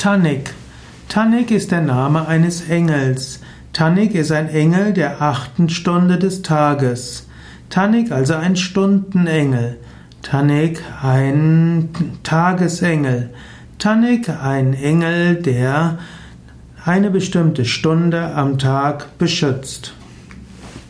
Tannik. Tannik ist der Name eines Engels. Tannik ist ein Engel der achten Stunde des Tages. Tannik also ein Stundenengel. Tannik ein Tagesengel. Tannik ein Engel, der eine bestimmte Stunde am Tag beschützt.